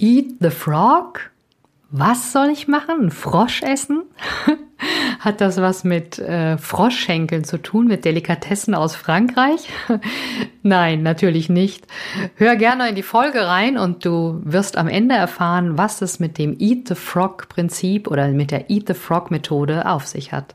Eat the Frog? Was soll ich machen? Ein Frosch essen? Hat das was mit äh, Froschschenkeln zu tun, mit Delikatessen aus Frankreich? Nein, natürlich nicht. Hör gerne in die Folge rein und du wirst am Ende erfahren, was es mit dem Eat the Frog Prinzip oder mit der Eat the Frog Methode auf sich hat.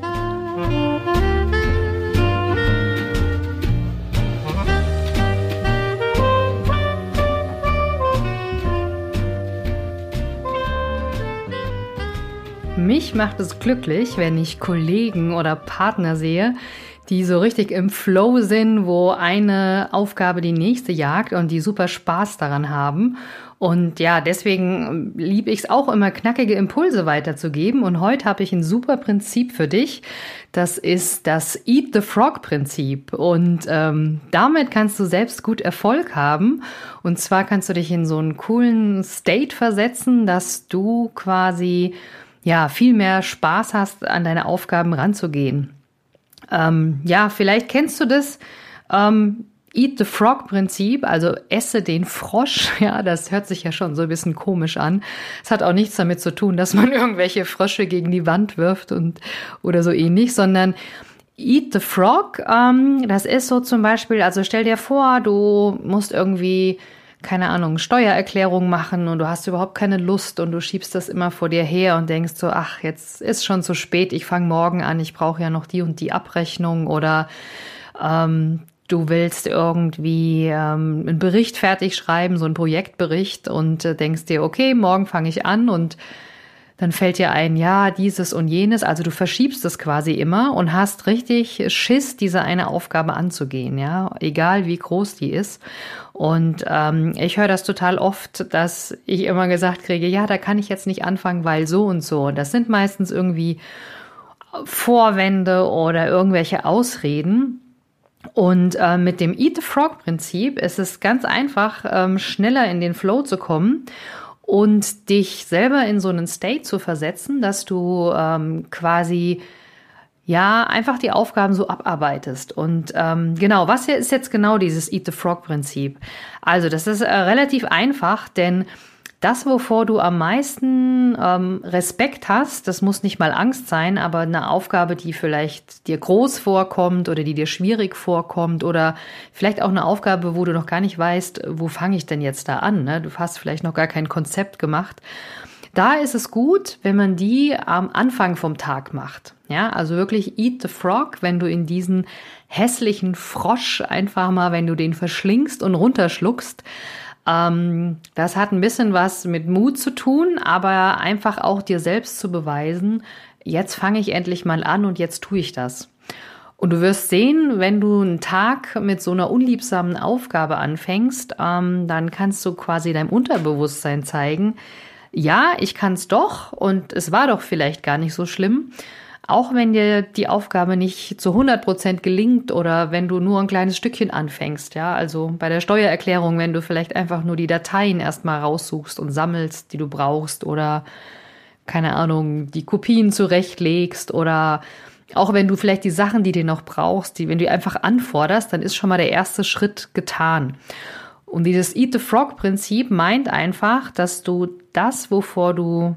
Mich macht es glücklich, wenn ich Kollegen oder Partner sehe, die so richtig im Flow sind, wo eine Aufgabe die nächste jagt und die super Spaß daran haben. Und ja, deswegen liebe ich es auch immer, knackige Impulse weiterzugeben. Und heute habe ich ein super Prinzip für dich. Das ist das Eat the Frog Prinzip. Und ähm, damit kannst du selbst gut Erfolg haben. Und zwar kannst du dich in so einen coolen State versetzen, dass du quasi ja, viel mehr Spaß hast, an deine Aufgaben ranzugehen. Ähm, ja, vielleicht kennst du das. Ähm, Eat the Frog Prinzip, also esse den Frosch, ja, das hört sich ja schon so ein bisschen komisch an. Es hat auch nichts damit zu tun, dass man irgendwelche Frösche gegen die Wand wirft und oder so ähnlich, sondern Eat the Frog, ähm, das ist so zum Beispiel, also stell dir vor, du musst irgendwie keine Ahnung, Steuererklärung machen und du hast überhaupt keine Lust und du schiebst das immer vor dir her und denkst so, ach, jetzt ist schon zu spät, ich fange morgen an, ich brauche ja noch die und die Abrechnung oder ähm, du willst irgendwie ähm, einen Bericht fertig schreiben, so einen Projektbericht und äh, denkst dir, okay, morgen fange ich an und dann fällt dir ein, ja, dieses und jenes. Also du verschiebst es quasi immer und hast richtig Schiss, diese eine Aufgabe anzugehen, ja, egal wie groß die ist. Und ähm, ich höre das total oft, dass ich immer gesagt kriege, ja, da kann ich jetzt nicht anfangen, weil so und so. Und das sind meistens irgendwie Vorwände oder irgendwelche Ausreden. Und äh, mit dem Eat the Frog Prinzip ist es ganz einfach, ähm, schneller in den Flow zu kommen und dich selber in so einen State zu versetzen, dass du ähm, quasi ja einfach die Aufgaben so abarbeitest. Und ähm, genau, was ist jetzt genau dieses Eat the Frog Prinzip? Also das ist äh, relativ einfach, denn das, wovor du am meisten ähm, Respekt hast, das muss nicht mal Angst sein, aber eine Aufgabe, die vielleicht dir groß vorkommt oder die dir schwierig vorkommt oder vielleicht auch eine Aufgabe, wo du noch gar nicht weißt, wo fange ich denn jetzt da an? Ne? Du hast vielleicht noch gar kein Konzept gemacht. Da ist es gut, wenn man die am Anfang vom Tag macht. Ja, also wirklich eat the frog, wenn du in diesen hässlichen Frosch einfach mal, wenn du den verschlingst und runterschluckst, ähm, das hat ein bisschen was mit Mut zu tun, aber einfach auch dir selbst zu beweisen, jetzt fange ich endlich mal an und jetzt tue ich das. Und du wirst sehen, wenn du einen Tag mit so einer unliebsamen Aufgabe anfängst, ähm, dann kannst du quasi deinem Unterbewusstsein zeigen, ja, ich kann es doch und es war doch vielleicht gar nicht so schlimm. Auch wenn dir die Aufgabe nicht zu 100 Prozent gelingt oder wenn du nur ein kleines Stückchen anfängst, ja, also bei der Steuererklärung, wenn du vielleicht einfach nur die Dateien erstmal raussuchst und sammelst, die du brauchst oder keine Ahnung, die Kopien zurechtlegst oder auch wenn du vielleicht die Sachen, die du noch brauchst, die, wenn du einfach anforderst, dann ist schon mal der erste Schritt getan. Und dieses Eat the Frog Prinzip meint einfach, dass du das, wovor du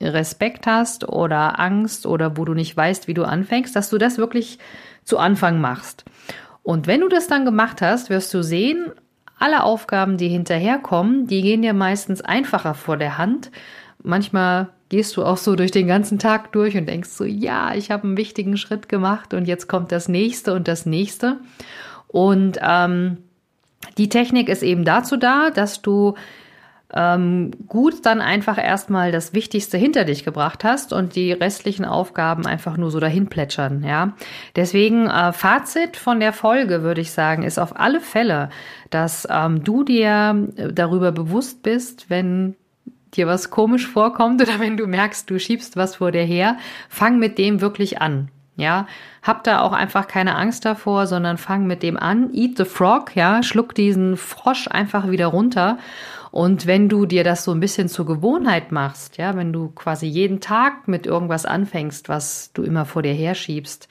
Respekt hast oder Angst oder wo du nicht weißt, wie du anfängst, dass du das wirklich zu Anfang machst. Und wenn du das dann gemacht hast, wirst du sehen, alle Aufgaben, die hinterherkommen, die gehen dir meistens einfacher vor der Hand. Manchmal gehst du auch so durch den ganzen Tag durch und denkst so, ja, ich habe einen wichtigen Schritt gemacht und jetzt kommt das nächste und das nächste. Und ähm, die Technik ist eben dazu da, dass du ähm, gut dann einfach erstmal das Wichtigste hinter dich gebracht hast und die restlichen Aufgaben einfach nur so dahin plätschern, ja. Deswegen äh, Fazit von der Folge würde ich sagen, ist auf alle Fälle, dass ähm, du dir darüber bewusst bist, wenn dir was komisch vorkommt oder wenn du merkst, du schiebst was vor dir her, fang mit dem wirklich an. Ja, hab da auch einfach keine Angst davor, sondern fang mit dem an. Eat the frog, ja, schluck diesen Frosch einfach wieder runter. Und wenn du dir das so ein bisschen zur Gewohnheit machst, ja, wenn du quasi jeden Tag mit irgendwas anfängst, was du immer vor dir herschiebst,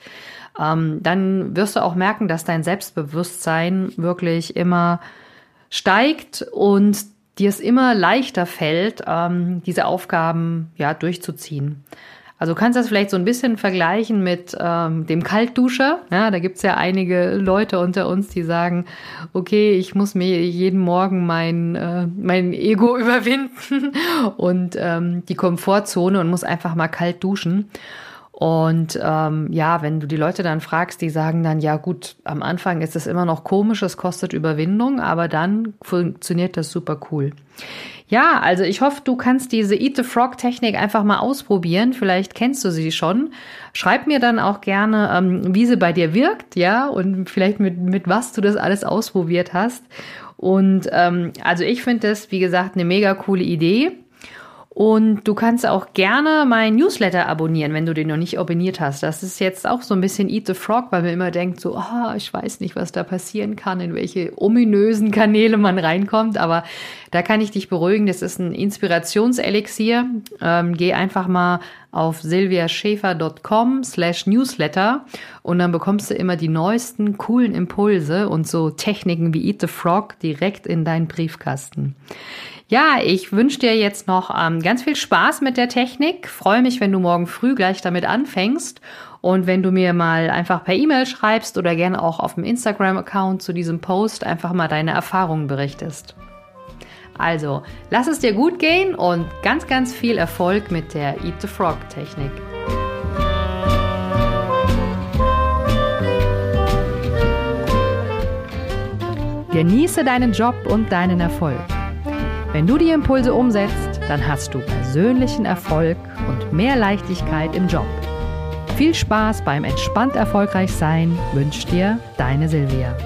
ähm, dann wirst du auch merken, dass dein Selbstbewusstsein wirklich immer steigt und dir es immer leichter fällt, ähm, diese Aufgaben ja durchzuziehen. Also du kannst das vielleicht so ein bisschen vergleichen mit ähm, dem Kaltduscher. Ja, da gibt's ja einige Leute unter uns, die sagen, okay, ich muss mir jeden Morgen mein, äh, mein Ego überwinden und ähm, die Komfortzone und muss einfach mal kalt duschen. Und ähm, ja, wenn du die Leute dann fragst, die sagen dann, ja gut, am Anfang ist es immer noch komisch, es kostet Überwindung, aber dann funktioniert das super cool. Ja, also ich hoffe, du kannst diese Eat the Frog Technik einfach mal ausprobieren. Vielleicht kennst du sie schon. Schreib mir dann auch gerne, ähm, wie sie bei dir wirkt, ja, und vielleicht mit, mit was du das alles ausprobiert hast. Und ähm, also ich finde das, wie gesagt, eine mega coole Idee. Und du kannst auch gerne mein Newsletter abonnieren, wenn du den noch nicht abonniert hast. Das ist jetzt auch so ein bisschen Eat the Frog, weil man immer denkt, so, oh, ich weiß nicht, was da passieren kann, in welche ominösen Kanäle man reinkommt. Aber da kann ich dich beruhigen. Das ist ein Inspirationselixier. Ähm, geh einfach mal auf silviaschäfer.com slash newsletter und dann bekommst du immer die neuesten coolen Impulse und so Techniken wie Eat the Frog direkt in deinen Briefkasten. Ja, ich wünsche dir jetzt noch ähm, ganz viel Spaß mit der Technik. Freue mich, wenn du morgen früh gleich damit anfängst. Und wenn du mir mal einfach per E-Mail schreibst oder gerne auch auf dem Instagram-Account zu diesem Post einfach mal deine Erfahrungen berichtest. Also, lass es dir gut gehen und ganz, ganz viel Erfolg mit der Eat the Frog Technik. Genieße deinen Job und deinen Erfolg. Wenn du die Impulse umsetzt, dann hast du persönlichen Erfolg und mehr Leichtigkeit im Job. Viel Spaß beim entspannt erfolgreich sein wünscht dir deine Silvia.